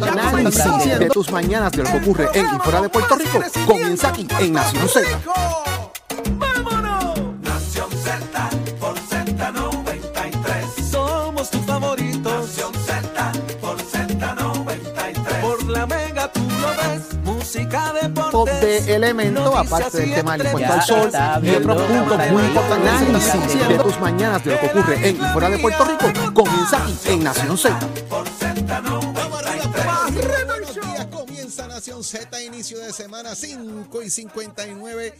Análisis de tus mañanas de lo que ocurre en y fuera de Puerto Rico comienza aquí en Nación Z. ¡Vámonos! Nación Z por Z93. Somos tus favoritos. Nación Z por Z93. Por la mega tú lo ves. Música. Top de elemento, aparte del tema del impuesto al sol y otros puntos muy importantes. Análisis de tus mañanas de lo que ocurre en y fuera de Puerto Rico comienza aquí en Nación Z. Z, inicio de semana 5 y 59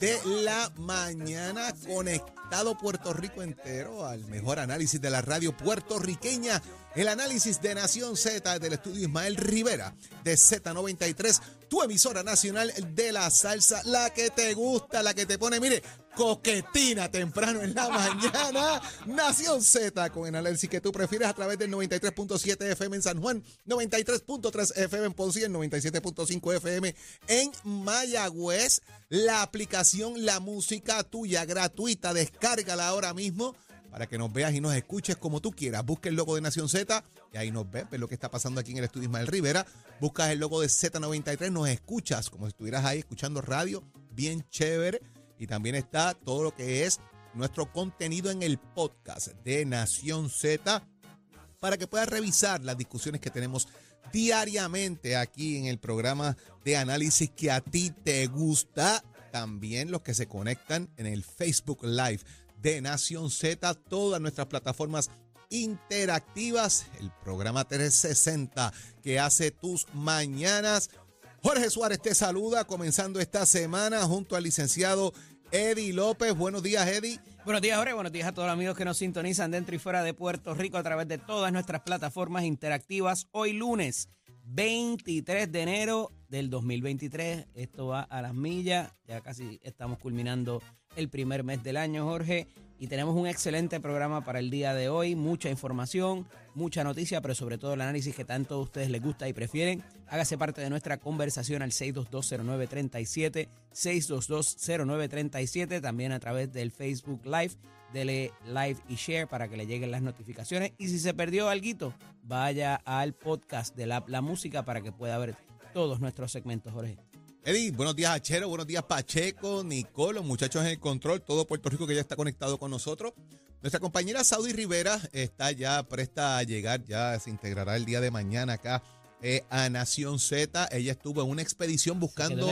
de la mañana, conectado Puerto Rico entero al mejor análisis de la radio puertorriqueña, el análisis de Nación Z del estudio Ismael Rivera de Z93, tu emisora nacional de la salsa, la que te gusta, la que te pone, mire, coquetina temprano en la mañana. Nación Z con el análisis que tú prefieres a través del 93.7 FM en San Juan, 93.3 FM en Ponce y el 97.5 FM en Mayagüez. La aplicación La Música Tuya gratuita, descárgala ahora mismo para que nos veas y nos escuches como tú quieras. Busca el logo de Nación Z y ahí nos ves, ves lo que está pasando aquí en el estudio Ismael Rivera. Buscas el logo de Z93, nos escuchas como si estuvieras ahí escuchando radio, bien chévere. Y también está todo lo que es nuestro contenido en el podcast de Nación Z para que puedas revisar las discusiones que tenemos diariamente aquí en el programa de análisis que a ti te gusta. También los que se conectan en el Facebook Live de Nación Z, todas nuestras plataformas interactivas, el programa 360 que hace tus mañanas. Jorge Suárez te saluda comenzando esta semana junto al licenciado Eddie López. Buenos días, Eddie. Buenos días, Jorge. Buenos días a todos los amigos que nos sintonizan dentro y fuera de Puerto Rico a través de todas nuestras plataformas interactivas. Hoy lunes 23 de enero del 2023. Esto va a las millas. Ya casi estamos culminando el primer mes del año, Jorge. Y tenemos un excelente programa para el día de hoy. Mucha información, mucha noticia, pero sobre todo el análisis que tanto a ustedes les gusta y prefieren. Hágase parte de nuestra conversación al 6220937, 6220937, también a través del Facebook Live. Dele like y share para que le lleguen las notificaciones. Y si se perdió algo, vaya al podcast de la, la música para que pueda ver todos nuestros segmentos, Jorge. Eddie, buenos días Achero, buenos días Pacheco, Nicole, los muchachos en el control, todo Puerto Rico que ya está conectado con nosotros. Nuestra compañera Saudi Rivera está ya presta a llegar, ya se integrará el día de mañana acá eh, a Nación Z. Ella estuvo en una expedición buscando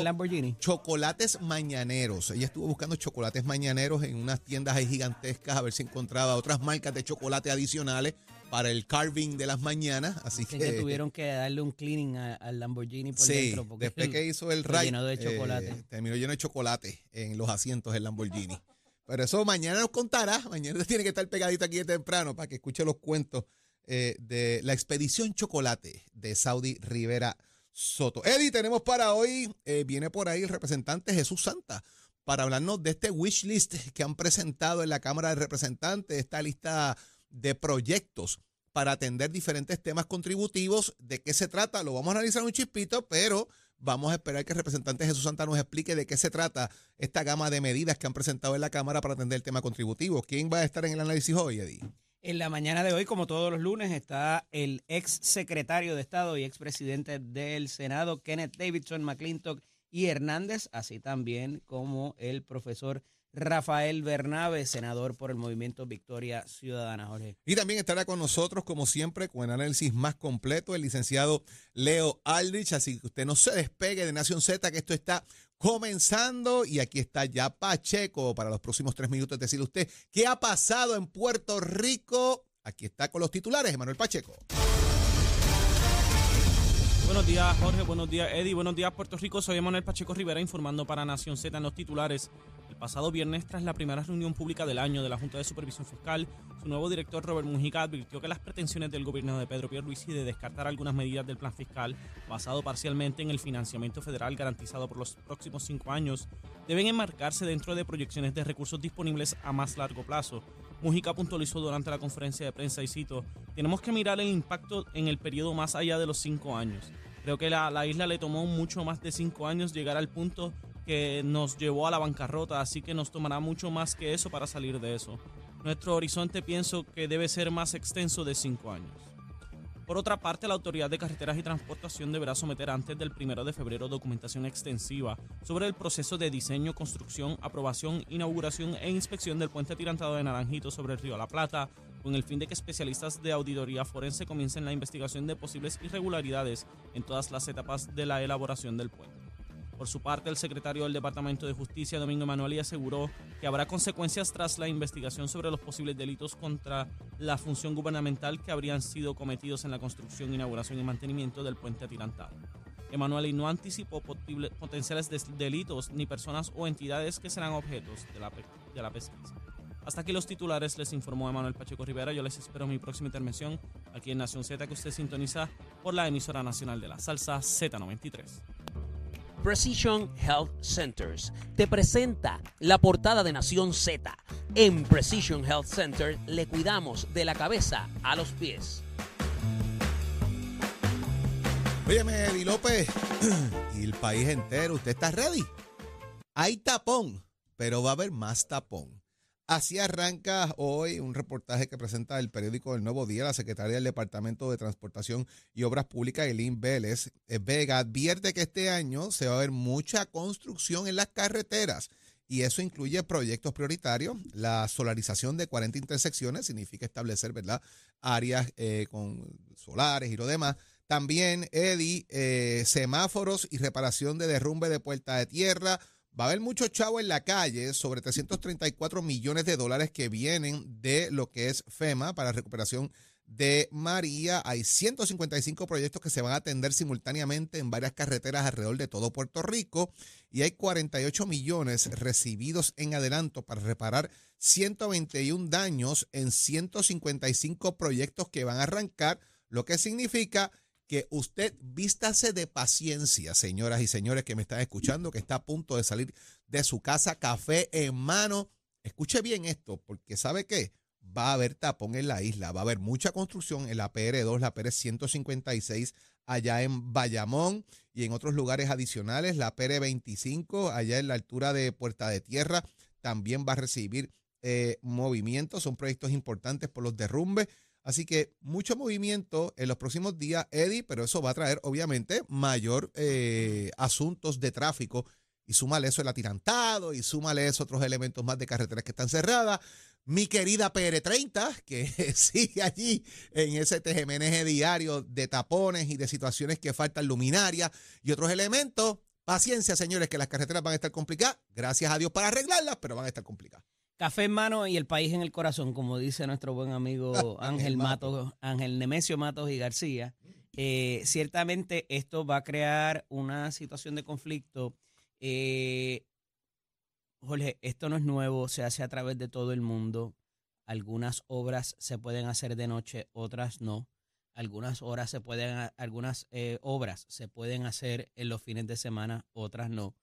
chocolates mañaneros. Ella estuvo buscando chocolates mañaneros en unas tiendas ahí gigantescas a ver si encontraba otras marcas de chocolate adicionales para el carving de las mañanas. Así que, que tuvieron que darle un cleaning al Lamborghini por Sí, dentro. porque después que hizo el ride, llenó de eh, chocolate. terminó lleno de chocolate en los asientos del Lamborghini. Pero eso mañana nos contará. Mañana tiene que estar pegadito aquí de temprano para que escuche los cuentos eh, de la expedición chocolate de Saudi Rivera Soto. Eddie, tenemos para hoy, eh, viene por ahí el representante Jesús Santa para hablarnos de este wish list que han presentado en la Cámara de Representantes, esta lista de proyectos para atender diferentes temas contributivos. ¿De qué se trata? Lo vamos a analizar un chispito, pero vamos a esperar que el representante Jesús Santa nos explique de qué se trata esta gama de medidas que han presentado en la Cámara para atender el tema contributivo. ¿Quién va a estar en el análisis hoy, Eddie? En la mañana de hoy, como todos los lunes, está el ex secretario de Estado y ex presidente del Senado, Kenneth Davidson, McClintock y Hernández, así también como el profesor Rafael Bernabe, senador por el movimiento Victoria Ciudadana, Jorge. Y también estará con nosotros, como siempre, con el análisis más completo, el licenciado Leo Aldrich. Así que usted no se despegue de Nación Z, que esto está comenzando. Y aquí está ya Pacheco para los próximos tres minutos. Decirle usted qué ha pasado en Puerto Rico. Aquí está con los titulares, Emanuel Pacheco. Buenos días, Jorge. Buenos días, Eddie. Buenos días, Puerto Rico. Soy Manuel Pacheco Rivera informando para Nación Z en los titulares. El pasado viernes, tras la primera reunión pública del año de la Junta de Supervisión Fiscal, su nuevo director Robert Mujica advirtió que las pretensiones del gobierno de Pedro Pierluisi de descartar algunas medidas del plan fiscal, basado parcialmente en el financiamiento federal garantizado por los próximos cinco años, deben enmarcarse dentro de proyecciones de recursos disponibles a más largo plazo. Mujica puntualizó durante la conferencia de prensa y cito, tenemos que mirar el impacto en el periodo más allá de los cinco años. Creo que la, la isla le tomó mucho más de cinco años llegar al punto que nos llevó a la bancarrota, así que nos tomará mucho más que eso para salir de eso. Nuestro horizonte pienso que debe ser más extenso de cinco años. Por otra parte, la Autoridad de Carreteras y Transportación deberá someter antes del 1 de febrero documentación extensiva sobre el proceso de diseño, construcción, aprobación, inauguración e inspección del puente atirantado de Naranjito sobre el río La Plata, con el fin de que especialistas de auditoría forense comiencen la investigación de posibles irregularidades en todas las etapas de la elaboración del puente. Por su parte, el secretario del Departamento de Justicia, Domingo Emanueli, aseguró que habrá consecuencias tras la investigación sobre los posibles delitos contra la función gubernamental que habrían sido cometidos en la construcción, inauguración y mantenimiento del puente atirantado. Emanueli no anticipó potenciales delitos ni personas o entidades que serán objetos de la, de la pesquisa. Hasta aquí los titulares, les informó Emanuel Pacheco Rivera. Yo les espero mi próxima intervención aquí en Nación Z, que usted sintoniza por la emisora nacional de la salsa Z93. Precision Health Centers te presenta la portada de Nación Z. En Precision Health Center le cuidamos de la cabeza a los pies. Óyeme, Eddie López y el país entero, ¿usted está ready? Hay tapón, pero va a haber más tapón. Así arranca hoy un reportaje que presenta el periódico El Nuevo Día. La secretaria del Departamento de Transportación y Obras Públicas, Elin Vélez eh, Vega, advierte que este año se va a ver mucha construcción en las carreteras y eso incluye proyectos prioritarios. La solarización de 40 intersecciones significa establecer ¿verdad? áreas eh, con solares y lo demás. También, Eddie, eh, semáforos y reparación de derrumbe de puerta de tierra Va a haber mucho chavo en la calle, sobre 334 millones de dólares que vienen de lo que es FEMA para recuperación de María. Hay 155 proyectos que se van a atender simultáneamente en varias carreteras alrededor de todo Puerto Rico y hay 48 millones recibidos en adelanto para reparar 121 daños en 155 proyectos que van a arrancar, lo que significa que usted vístase de paciencia, señoras y señores que me están escuchando, que está a punto de salir de su casa, café en mano. Escuche bien esto, porque ¿sabe qué? Va a haber tapón en la isla, va a haber mucha construcción en la PR2, la PR156, allá en Bayamón y en otros lugares adicionales, la PR25, allá en la altura de Puerta de Tierra, también va a recibir eh, movimientos, son proyectos importantes por los derrumbes. Así que mucho movimiento en los próximos días, Eddie, pero eso va a traer obviamente mayor eh, asuntos de tráfico y súmale eso el atirantado y súmale eso otros elementos más de carreteras que están cerradas. Mi querida PR30, que sigue allí en ese TGMNG diario de tapones y de situaciones que faltan luminarias y otros elementos. Paciencia, señores, que las carreteras van a estar complicadas. Gracias a Dios para arreglarlas, pero van a estar complicadas. Café en mano y el país en el corazón, como dice nuestro buen amigo Ángel Matos, Ángel Nemesio Matos y García. Eh, ciertamente esto va a crear una situación de conflicto. Eh, Jorge, esto no es nuevo, se hace a través de todo el mundo. Algunas obras se pueden hacer de noche, otras no. Algunas horas se pueden, algunas eh, obras se pueden hacer en los fines de semana, otras no.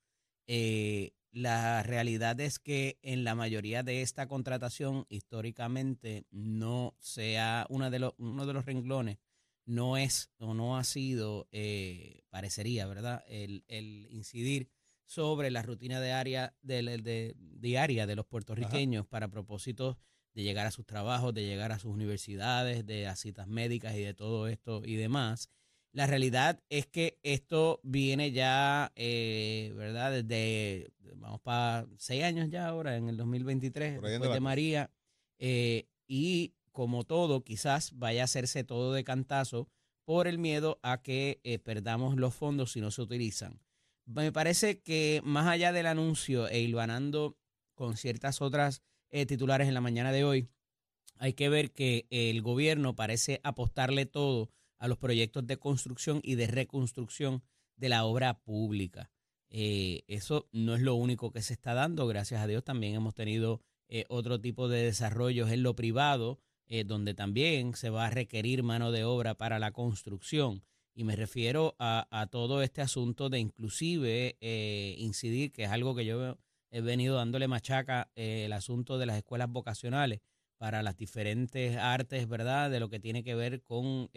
Eh, la realidad es que en la mayoría de esta contratación, históricamente, no sea uno de los, uno de los renglones, no es o no ha sido, eh, parecería, ¿verdad?, el, incidir sobre la rutina de área de, diaria de los puertorriqueños para propósitos de llegar a sus trabajos, de llegar a sus universidades, de a citas médicas y de todo esto y demás. La realidad es que esto viene ya, eh, ¿verdad? Desde, vamos para seis años ya ahora, en el 2023, después de María. Eh, y como todo, quizás vaya a hacerse todo de cantazo por el miedo a que eh, perdamos los fondos si no se utilizan. Me parece que más allá del anuncio e hilvanando con ciertas otras titulares en la mañana de hoy, hay que ver que el gobierno parece apostarle todo a los proyectos de construcción y de reconstrucción de la obra pública. Eh, eso no es lo único que se está dando, gracias a Dios también hemos tenido eh, otro tipo de desarrollos en lo privado, eh, donde también se va a requerir mano de obra para la construcción. Y me refiero a, todo este asunto de inclusive incidir, que es algo que yo he venido dándole machaca, el asunto de las escuelas vocacionales para las diferentes artes, ¿verdad? De lo que tiene que ver con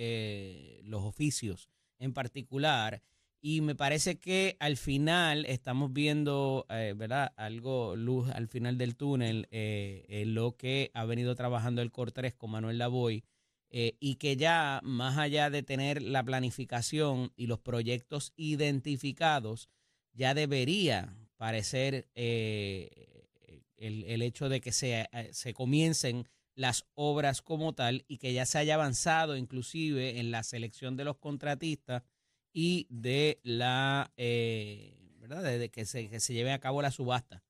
los oficios en particular. Y me parece que al final estamos viendo, eh, ¿verdad? Algo, luz al final del túnel, eh, en lo que ha venido trabajando el Cortés con Manuel Lavoy, eh, y que ya, más allá de tener la planificación y los proyectos identificados, ya debería parecer el, el, hecho de que se, se comiencen las obras como tal y que ya se haya avanzado inclusive en la selección de los contratistas y de la eh, verdad de que se, que se lleve a cabo la subasta.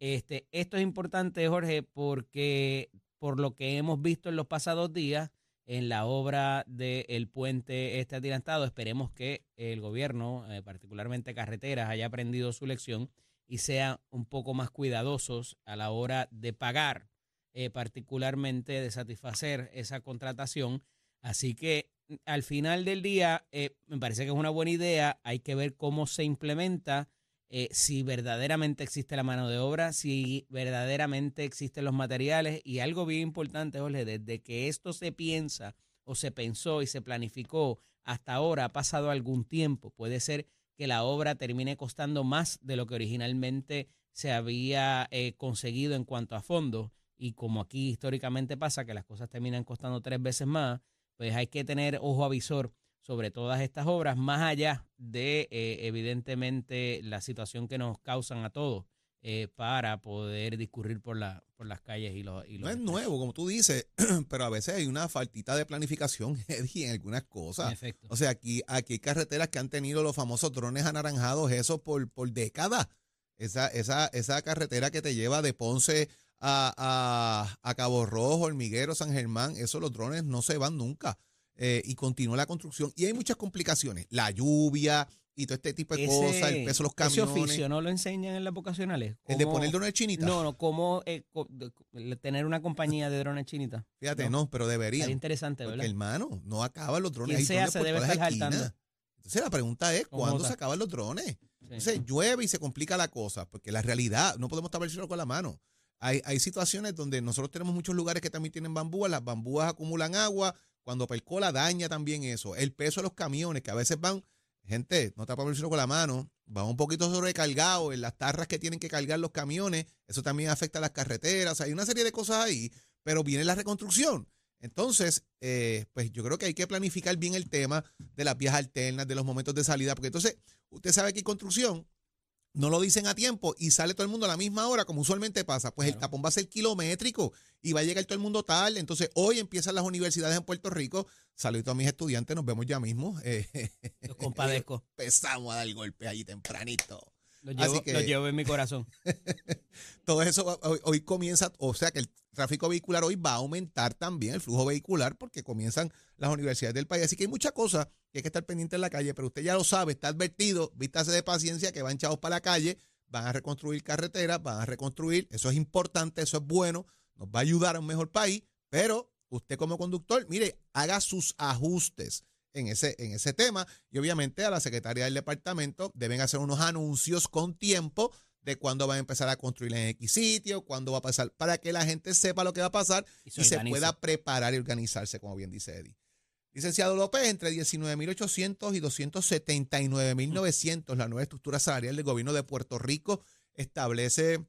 Este, esto es importante, Jorge, porque por lo que hemos visto en los pasados días en la obra del puente este adelantado, esperemos que el gobierno, eh, particularmente carreteras, haya aprendido su lección y sea un poco más cuidadosos a la hora de pagar, eh, particularmente de satisfacer esa contratación. Así que al final del día, eh, me parece que es una buena idea. Hay que ver cómo se implementa, eh, si verdaderamente existe la mano de obra, si verdaderamente existen los materiales. Y algo bien importante, Jorge, desde que esto se piensa o se pensó y se planificó hasta ahora, ha pasado algún tiempo. Puede ser que la obra termine costando más de lo que originalmente se había eh, conseguido en cuanto a fondos. Y como aquí históricamente pasa, que las cosas terminan costando tres veces más, pues hay que tener ojo avisor sobre todas estas obras, más allá de, eh, evidentemente, la situación que nos causan a todos. Eh, para poder discurrir por, la, por las calles y los... Y no es nuevo, como tú dices, pero a veces hay una faltita de planificación, en algunas cosas. O sea, aquí, aquí hay carreteras que han tenido los famosos drones anaranjados, eso por, por décadas. Esa, esa, esa carretera que te lleva de Ponce a, Cabo Rojo, Hormiguero, San Germán, esos los drones no se van nunca. Eh, y continúa la construcción. Y hay muchas complicaciones. La lluvia y todo este tipo de cosas, el peso de los camiones. Ese oficio no lo enseñan en las vocacionales. ¿El de poner drones chinitas? No, no, cómo eh, tener una compañía de drones chinitas. Fíjate, no, pero debería. Sería interesante, ¿verdad? Hermano, no acaban los drones. Ahí se debe estar. Entonces la pregunta es, ¿cuándo se acaban los drones? Entonces llueve y se complica la cosa, porque la realidad, no podemos tapárselo con la mano. Hay, situaciones donde nosotros tenemos muchos lugares que también tienen bambúas, las bambúas acumulan agua, cuando percola daña también eso. El peso de los camiones que a veces van, gente, no tapa el con la mano, van un poquito sobrecargados en las tarras que tienen que cargar los camiones, eso también afecta a las carreteras, hay una serie de cosas ahí, pero viene la reconstrucción. Entonces, eh, pues yo creo que hay que planificar bien el tema de las vías alternas, de los momentos de salida, porque entonces usted sabe que hay construcción, no lo dicen a tiempo y sale todo el mundo a la misma hora, como usualmente pasa, pues el tapón va a ser kilométrico y va a llegar todo el mundo tarde. Entonces, hoy empiezan las universidades en Puerto Rico. Saludos a mis estudiantes, nos vemos ya mismo. Los compadezco. Empezamos a dar golpe ahí tempranito. Lo llevo, lo llevo en mi corazón. todo eso hoy, comienza, o sea que el tráfico vehicular hoy va a aumentar también, el flujo vehicular, porque comienzan las universidades del país. Así que hay muchas cosas que hay que estar pendiente en la calle, pero usted ya lo sabe, está advertido, vístase de paciencia que van chavos para la calle, van a reconstruir carreteras, van a reconstruir, eso es importante, eso es bueno, nos va a ayudar a un mejor país, pero usted como conductor, mire, haga sus ajustes en ese, en ese tema. Y obviamente a la secretaria del departamento deben hacer unos anuncios con tiempo de cuándo van a empezar a construir en X sitio, cuándo va a pasar, para que la gente sepa lo que va a pasar y se, pueda preparar y organizarse, como bien dice Eddie. Licenciado López, entre 19.800 y 279.900, la nueva estructura salarial del gobierno de Puerto Rico establece,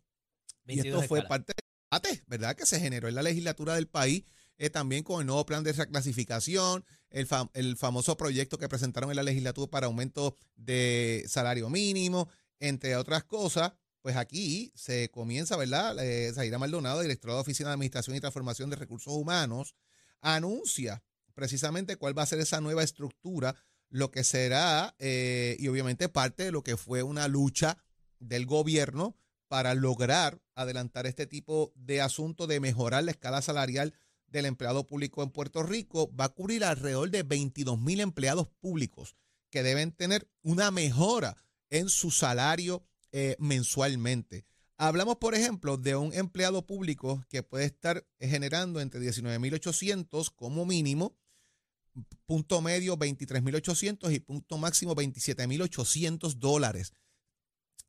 y esto fue parte del debate, ¿verdad?, que se generó en la legislatura del país eh, también con el nuevo plan de reclasificación, el, el famoso proyecto que presentaron en la legislatura para aumento de salario mínimo, entre otras cosas. Pues aquí se comienza, ¿verdad? Eh, Maldonado, directora de Oficina de Administración y Transformación de Recursos Humanos, anuncia precisamente cuál va a ser esa nueva estructura, lo que será, eh, y obviamente parte de lo que fue una lucha del gobierno para lograr adelantar este tipo de asunto de mejorar la escala salarial del empleado público en Puerto Rico va a cubrir alrededor de 22 mil empleados públicos que deben tener una mejora en su salario eh, mensualmente. Hablamos, por ejemplo, de un empleado público que puede estar generando entre 19.800 como mínimo, punto medio 23.800 y punto máximo 27.800 dólares.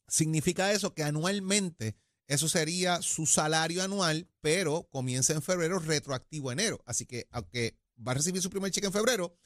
Significa eso que anualmente eso sería su salario anual, pero comienza en febrero, retroactivo enero. Así que aunque va a recibir su primer cheque en febrero,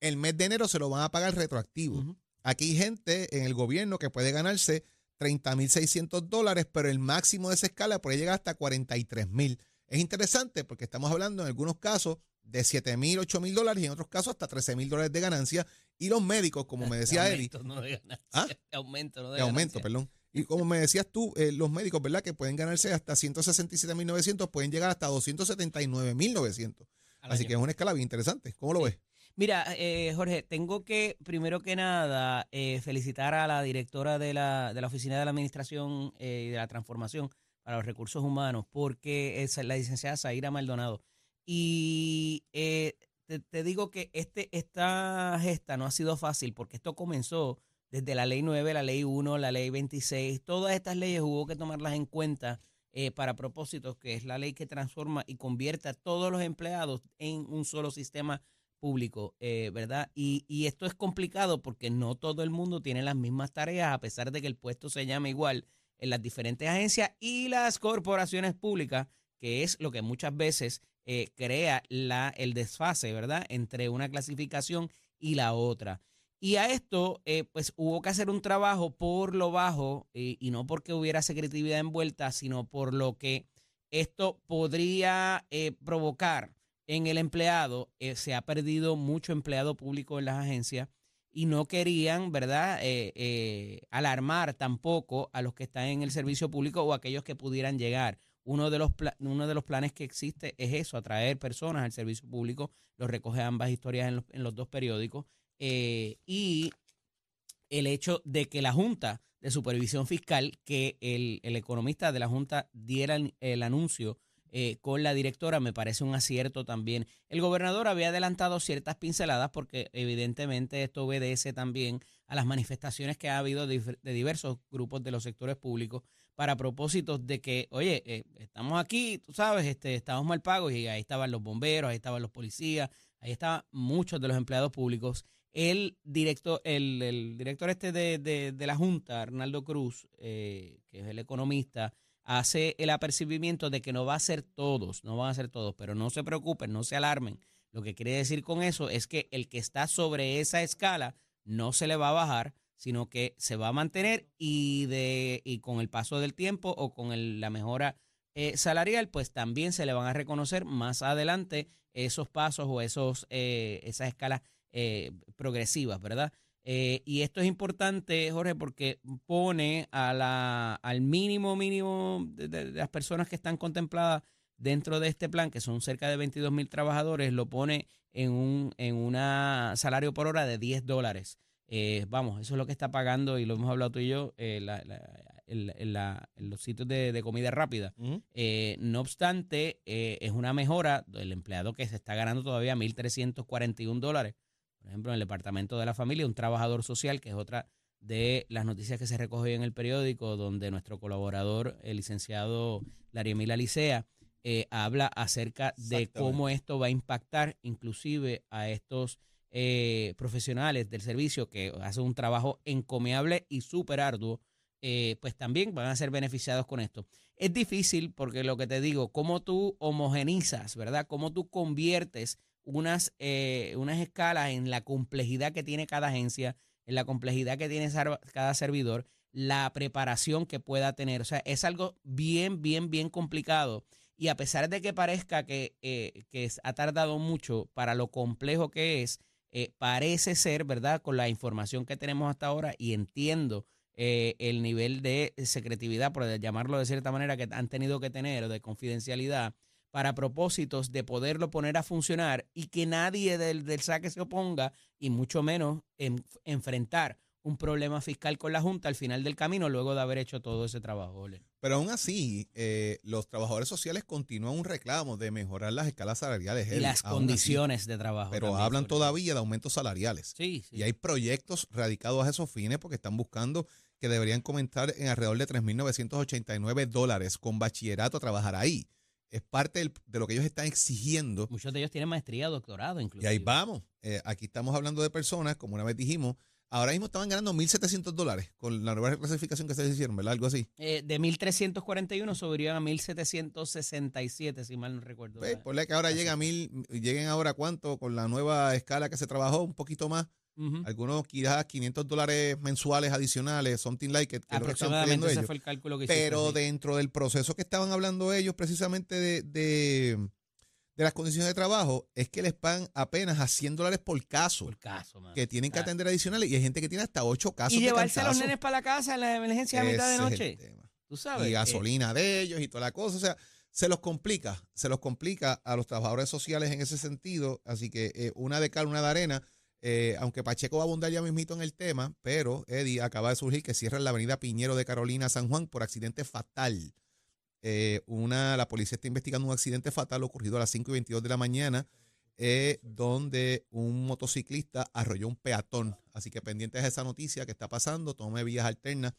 el mes de enero se lo van a pagar retroactivo. Aquí hay gente en el gobierno que puede ganarse 30.600 dólares, pero el máximo de esa escala puede llegar hasta 43.000. Es interesante porque estamos hablando en algunos casos de 7.000, 8.000 dólares y en otros casos hasta 13.000 dólares de ganancia. Y los médicos, como me decía Eli. No de ¿Ah? aumento, no de, de aumento, perdón. Y como me decías tú, eh, los médicos, ¿verdad? Que pueden ganarse hasta 167.900, pueden llegar hasta 279.900. Así que es una escala bien interesante. ¿Cómo lo ves? Mira, eh, Jorge, tengo que, primero que nada, eh, felicitar a la directora de la, de la Oficina de la Administración y de la Transformación para los Recursos Humanos, porque es la licenciada Zaira Maldonado. Y te, te, digo que este, esta gesta no ha sido fácil porque esto comenzó desde la ley 9, la ley 1, la ley 26, todas estas leyes hubo que tomarlas en cuenta eh, para propósitos, que es la ley que transforma y convierte a todos los empleados en un solo sistema público, eh, ¿verdad? Y, esto es complicado porque no todo el mundo tiene las mismas tareas, a pesar de que el puesto se llame igual en las diferentes agencias y las corporaciones públicas, que es lo que muchas veces eh, crea el desfase, ¿verdad?, entre una clasificación y la otra. Y a esto, eh, pues hubo que hacer un trabajo por lo bajo, eh, y no porque hubiera secretividad envuelta, sino por lo que esto podría eh, provocar en el empleado. se ha perdido mucho empleado público en las agencias y no querían, ¿verdad?, alarmar tampoco a los que están en el servicio público o aquellos que pudieran llegar. Uno de, los uno de los planes que existe es eso, atraer personas al servicio público. Lo recoge ambas historias en los, en los dos periódicos. Eh, y el hecho de que la Junta de Supervisión Fiscal, que el, economista de la Junta diera el, anuncio eh, con la directora, me parece un acierto también. El gobernador había adelantado ciertas pinceladas porque evidentemente esto obedece también a las manifestaciones que ha habido de, diversos grupos de los sectores públicos para propósitos de que, oye, eh, estamos aquí, tú sabes, este, estamos mal pagos y ahí estaban los bomberos, ahí estaban los policías, ahí estaban muchos de los empleados públicos el director, el, director este de, la Junta, Arnaldo Cruz, eh, que es el economista, hace el apercibimiento de que no va a ser todos, no van a ser todos, pero no se preocupen, no se alarmen. Lo que quiere decir con eso es que el que está sobre esa escala no se le va a bajar, sino que se va a mantener y, de, y con el paso del tiempo o con la mejora eh, salarial, pues también se le van a reconocer más adelante esos pasos o esos, eh, esas escalas eh, progresivas, ¿verdad? Eh, y esto es importante, Jorge, porque pone a la, al mínimo mínimo de, las personas que están contempladas dentro de este plan, que son cerca de 22 mil trabajadores, lo pone en un en una salario por hora de 10 dólares. Eh, vamos, eso es lo que está pagando y lo hemos hablado tú y yo en, los sitios de, comida rápida. no obstante, es una mejora del empleado que se está ganando todavía 1.341 dólares por ejemplo, en el Departamento de la Familia, un trabajador social, que es otra de las noticias que se recoge en el periódico, donde nuestro colaborador, el licenciado Lariemila Licea, eh, habla acerca de cómo esto va a impactar inclusive a estos eh, profesionales del servicio que hacen un trabajo encomiable y súper arduo, eh, pues también van a ser beneficiados con esto. Es difícil porque lo que te digo, cómo tú homogenizas, ¿verdad? Cómo tú conviertes unas, eh, unas escalas en la complejidad que tiene cada agencia, en la complejidad que tiene cada servidor, la preparación que pueda tener. O sea, es algo bien, bien, bien complicado. Y a pesar de que parezca que, eh, que ha tardado mucho para lo complejo que es, eh, parece ser, ¿verdad? Con la información que tenemos hasta ahora y entiendo el nivel de secretividad, por llamarlo de cierta manera, que han tenido que tener, de confidencialidad, para propósitos de poderlo poner a funcionar y que nadie del, del saque se oponga y mucho menos enfrentar un problema fiscal con la Junta al final del camino luego de haber hecho todo ese trabajo. Ole. Pero aún así, eh, los trabajadores sociales continúan un reclamo de mejorar las escalas salariales. Y las condiciones así. de trabajo. Pero también, hablan todavía de aumentos salariales. Sí, sí. Y hay proyectos radicados a esos fines porque están buscando que deberían comenzar en alrededor de 3.989 dólares con bachillerato a trabajar ahí. Es parte del- de lo que ellos están exigiendo. Muchos de ellos tienen maestría, doctorado, incluso. Y ahí vamos. Eh, aquí estamos hablando de personas, como una vez dijimos, ahora mismo estaban ganando 1.700 dólares con la nueva clasificación que se hicieron, ¿verdad? Algo así. Eh, de 1341 subirían a 1767, si mal no recuerdo. Pues, ponle que ahora llega a mil, lleguen ahora cuánto con la nueva escala que se trabajó, un poquito más, Algunos quizás 500 dólares mensuales adicionales, something like it, que es lo que están pidiendo Aproximadamente ese ellos. fue el cálculo que hiciste, Pero sí. dentro del proceso que estaban hablando ellos precisamente de, de, de las condiciones de trabajo, es que les pagan apenas a 100 dólares por caso, Por caso, que tienen que atender adicionales y hay gente que tiene hasta 8 casos Y llevarse a los nenes para la casa en las emergencias a mitad de noche. Tú sabes. y eh, gasolina de ellos y toda la cosa. O sea, se los complica, se los complica a los trabajadores sociales en ese sentido. Así que eh, una de cal, una de arena. Eh, aunque Pacheco va a abundar ya mismito en el tema, pero Eddie acaba de surgir que cierran la avenida Piñero de Carolina San Juan por accidente fatal. Eh, una, la policía está investigando un accidente fatal ocurrido a las 5 y 22 de la mañana, eh, donde un motociclista arrolló un peatón. Así que pendientes de esa noticia que está pasando, tome vías alternas.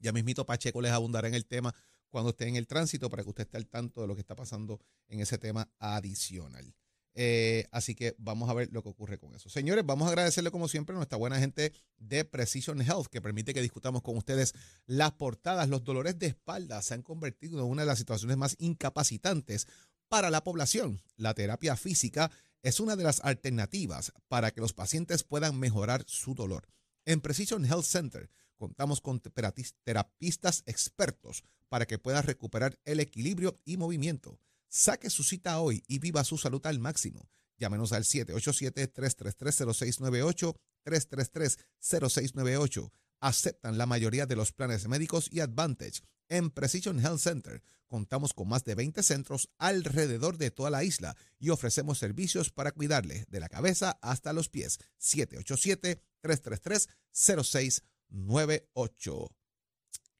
Ya mismito Pacheco les abundará en el tema cuando esté en el tránsito para que usted esté al tanto de lo que está pasando en ese tema adicional. Eh, así que vamos a ver lo que ocurre con eso. Señores, vamos a agradecerle como siempre a nuestra buena gente de Precision Health que permite que discutamos con ustedes las portadas. Los dolores de espalda se han convertido en una de las situaciones más incapacitantes para la población. La terapia física es una de las alternativas para que los pacientes puedan mejorar su dolor. En Precision Health Center contamos con terapistas expertos para que puedan recuperar el equilibrio y movimiento. Saque su cita hoy y viva su salud al máximo. Llámenos al 787-333-0698, 333-0698. Aceptan la mayoría de los planes médicos y Advantage. En Precision Health Center contamos con más de 20 centros alrededor de toda la isla y ofrecemos servicios para cuidarle de la cabeza hasta los pies. 787-333-0698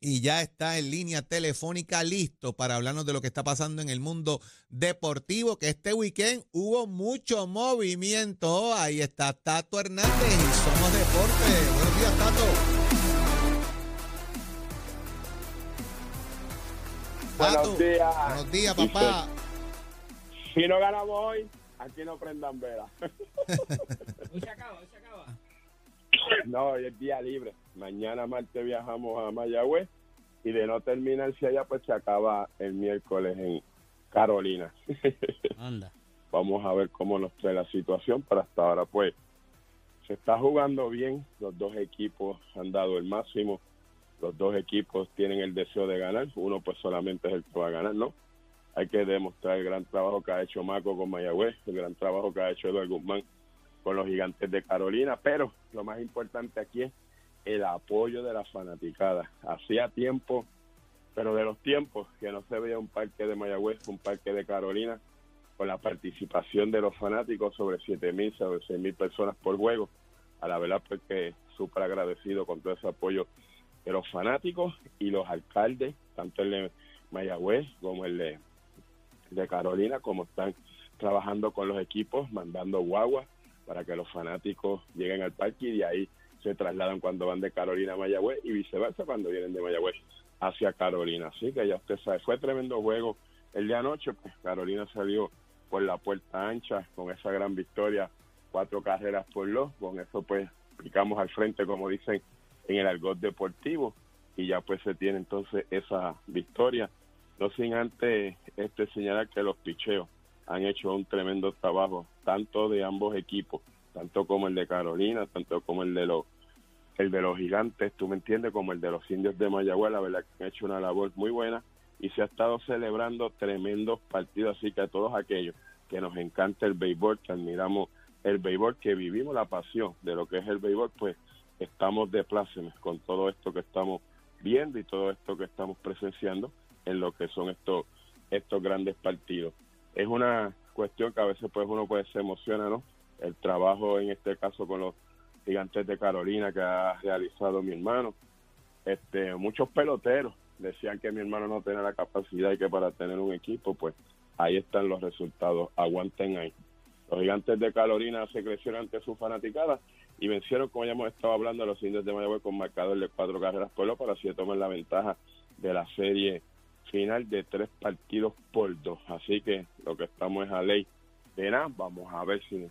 y ya está en línea telefónica listo para hablarnos de lo que está pasando en el mundo deportivo, que este weekend hubo mucho movimiento. Ahí está Tato Hernández y Somos Deporte. Buenos días, Tato. Tato, Buenos días. Buenos días, papá. Si no ganamos hoy, aquí no prendan vela. Hoy se acaba, hoy se acaba. No, hoy es día libre. Mañana martes viajamos a Mayagüez y de no terminarse allá, pues se acaba el miércoles en Carolina. Anda. Vamos a ver cómo nos trae la situación, pero hasta ahora pues se está jugando bien. Los dos equipos han dado el máximo. Los dos equipos tienen el deseo de ganar. Uno pues solamente es el que va a ganar, ¿no? Hay que demostrar el gran trabajo que ha hecho Maco con Mayagüez, el gran trabajo que ha hecho Eduardo Guzmán con los gigantes de Carolina, pero lo más importante aquí es el apoyo de la fanaticada. Hacía tiempo, pero de los tiempos, que no se veía un parque de Mayagüez, un parque de Carolina, con la participación de los fanáticos sobre 7.000, sobre 6.000 personas por juego. A la verdad, pues que súper agradecido con todo ese apoyo de los fanáticos y los alcaldes, tanto el de Mayagüez como el de, de Carolina, como están trabajando con los equipos, mandando guaguas para que los fanáticos lleguen al parque y de ahí se trasladan cuando van de Carolina a Mayagüez y viceversa cuando vienen de Mayagüez hacia Carolina. Así que ya usted sabe, fue tremendo juego el de anoche, pues Carolina salió por la puerta ancha con esa gran victoria, cuatro carreras por dos, con eso pues picamos al frente como dicen en el argot deportivo y ya pues se tiene entonces esa victoria. No sin antes este señalar que los picheos han hecho un tremendo trabajo, tanto de ambos equipos, tanto como el de Carolina, tanto como el de los el de los gigantes, tú me entiendes, como el de los indios de Mayagüez, la verdad que han hecho una labor muy buena y se ha estado celebrando tremendos partidos, así que a todos aquellos que nos encanta el béisbol, que admiramos el béisbol, que vivimos la pasión de lo que es el béisbol, pues estamos de plácemes con todo esto que estamos viendo y todo esto que estamos presenciando en lo que son estos estos grandes partidos. Es una cuestión que a veces pues uno pues se emociona, ¿no? El trabajo en este caso con los Gigantes de Carolina que ha realizado mi hermano. Este, muchos peloteros decían que mi hermano no tenía la capacidad y que para tener un equipo, pues ahí están los resultados. Aguanten ahí. Los gigantes de Carolina se crecieron ante su fanaticada y vencieron, como ya hemos estado hablando, a los indios de Mayagüez con marcador de cuatro carreras por lo para así tomar la ventaja de la serie final de tres partidos por dos. Así que lo que estamos es a ley de. Vamos a ver si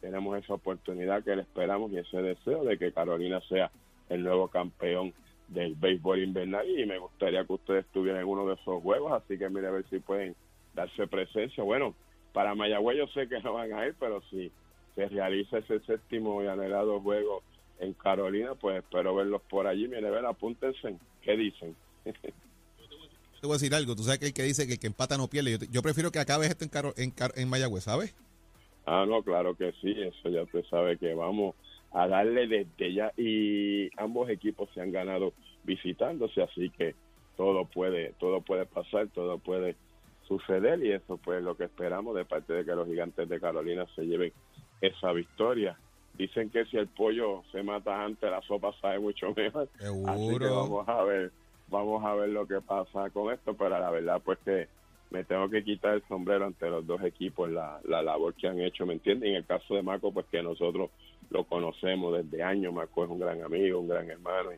tenemos esa oportunidad que le esperamos y ese deseo de que Carolina sea el nuevo campeón del béisbol invernal y me gustaría que ustedes estuvieran en uno de esos juegos, así que mire a ver si pueden darse presencia. Bueno, para Mayagüez yo sé que no van a ir, pero si se realiza ese séptimo y anhelado juego en Carolina, pues espero verlos por allí. Mire, ver, apúntense, ¿qué dicen? Te voy a decir algo, tú sabes que el que dice que el que empata no pierde, yo, prefiero que acabes esto en, Caro, en, en Mayagüez, ¿sabes? Ah, no, claro que sí, eso ya usted sabe que vamos a darle desde ya y ambos equipos se han ganado visitándose, así que todo puede, todo puede pasar, todo puede suceder y eso pues lo que esperamos de parte de que los gigantes de Carolina se lleven esa victoria. Dicen que si el pollo se mata antes, la sopa sabe mucho mejor. Así que vamos a ver, vamos a ver lo que pasa con esto, pero la verdad pues que me tengo que quitar el sombrero ante los dos equipos, la, la labor que han hecho, ¿me entiendes? En el caso de Marco, pues que nosotros lo conocemos desde años, Marco es un gran amigo, un gran hermano,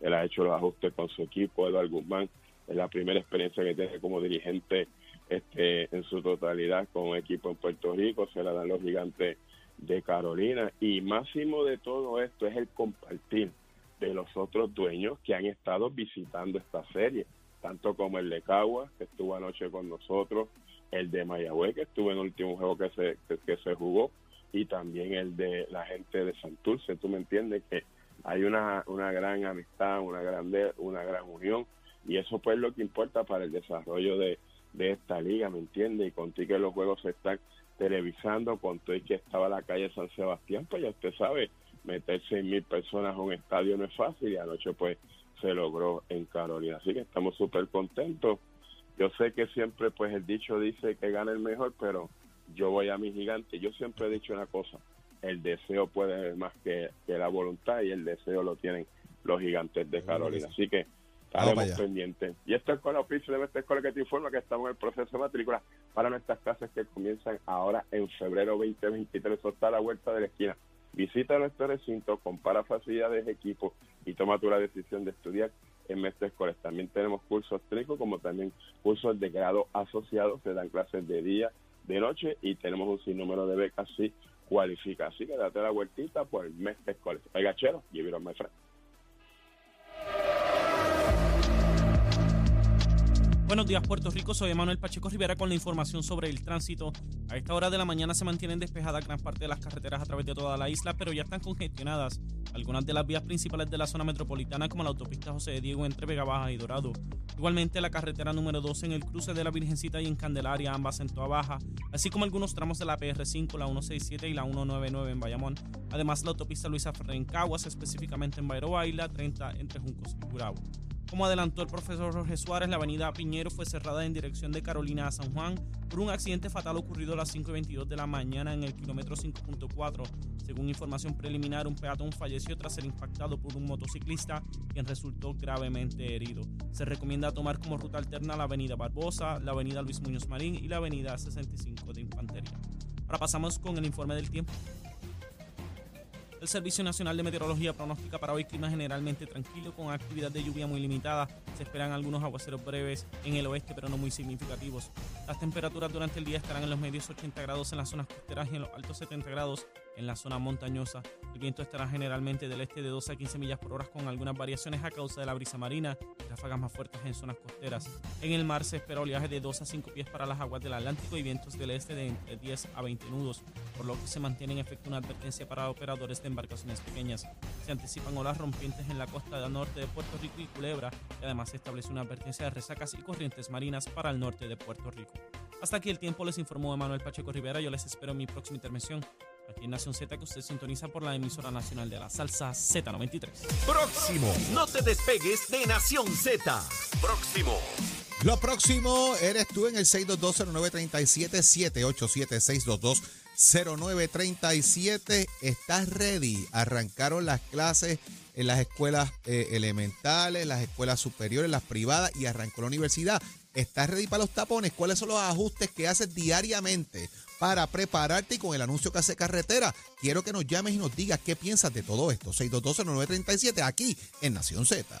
él ha hecho los ajustes con su equipo, Eduardo Guzmán, es la primera experiencia que tiene como dirigente este, en su totalidad con un equipo en Puerto Rico, se la dan los gigantes de Carolina, y máximo de todo esto es el compartir de los otros dueños que han estado visitando esta serie tanto como el de Cagua, que estuvo anoche con nosotros, el de Mayagüez, que estuvo en el último juego que se, que, se jugó, y también el de la gente de Santurce. Tú me entiendes que hay una, una gran amistad, una gran, una gran unión, y eso pues es lo que importa para el desarrollo de, de esta liga, ¿me entiendes? Y contigo que los juegos se están televisando, con todo y que estaba la calle San Sebastián, pues ya usted sabe, meter seis mil personas a un estadio no es fácil, y anoche pues se logró en Carolina. Así que estamos súper contentos. Yo sé que siempre, pues el dicho dice que gana el mejor, pero yo voy a mi gigante. Yo siempre he dicho una cosa, el deseo puede ser más que, la voluntad y el deseo lo tienen los gigantes de Carolina. Así que estaremos pendientes. Y esto es con la oficio de esta escuela que te informa que estamos en el proceso de matrícula para nuestras clases que comienzan ahora en febrero 2023. Eso está a la vuelta de la esquina. Visita nuestro recinto, compara facilidades, equipos y toma tu la decisión de estudiar en Mestre Escoles. También tenemos cursos técnicos como también cursos de grado asociado. Se dan clases de día, de noche y tenemos un sinnúmero de becas si cualifica. Así que date la vueltita por Mestre Escoles. Oiga, chero, give. Buenos días, Puerto Rico. Soy Emanuel Pacheco Rivera con la información sobre el tránsito. A esta hora de la mañana se mantienen despejadas gran parte de las carreteras a través de toda la isla, pero ya están congestionadas algunas de las vías principales de la zona metropolitana, como la autopista José de Diego entre Vega Baja y Dorado. Igualmente, la carretera número 12 en el cruce de la Virgencita y en Candelaria, ambas en Toa Baja, así como algunos tramos de la PR5, la 167 y la 199 en Bayamón. Además, la autopista Luisa Ferrer en Caguas, específicamente en Bayroa y la 30 entre Juncos y Curabo. Como adelantó el profesor Jorge Suárez, la avenida Piñero fue cerrada en dirección de Carolina a San Juan por un accidente fatal ocurrido a las 5.22 de la mañana en el kilómetro 5.4. Según información preliminar, un peatón falleció tras ser impactado por un motociclista, quien resultó gravemente herido. Se recomienda tomar como ruta alterna la avenida Barbosa, la avenida Luis Muñoz Marín y la avenida 65 de Infantería. Ahora pasamos con el informe del tiempo. El Servicio Nacional de Meteorología pronostica para hoy clima generalmente tranquilo con actividad de lluvia muy limitada. Se esperan algunos aguaceros breves en el oeste, pero no muy significativos. Las temperaturas durante el día estarán en los medios 80 grados en las zonas costeras y en los altos 70 grados en la zona montañosa. El viento estará generalmente del este de 12 a 15 millas por hora con algunas variaciones a causa de la brisa marina y ráfagas más fuertes en zonas costeras. En el mar se espera oleaje de 2 a 5 pies para las aguas del Atlántico y vientos del este de entre 10 a 20 nudos, por lo que se mantiene en efecto una advertencia para operadores de embarcaciones pequeñas. Se anticipan olas rompientes en la costa del norte de Puerto Rico y Culebra y además se establece una advertencia de resacas y corrientes marinas para el norte de Puerto Rico. Hasta aquí el tiempo les informó Emanuel Pacheco Rivera. Yo les espero en mi próxima intervención aquí en Nación Z que usted sintoniza por la emisora nacional de la salsa Z93. Próximo, no te despegues de Nación Z. Próximo. Lo próximo eres tú en el 6220937 787 622 0937. ¿Estás ready? Arrancaron las clases en las escuelas eh, elementales, las escuelas superiores, las privadas y arrancó la universidad. ¿Estás ready para los tapones? ¿Cuáles son los ajustes que haces diariamente para prepararte y con el anuncio que hace carretera? Quiero que nos llames y nos digas qué piensas de todo esto. 622-0937 aquí en Nación Z.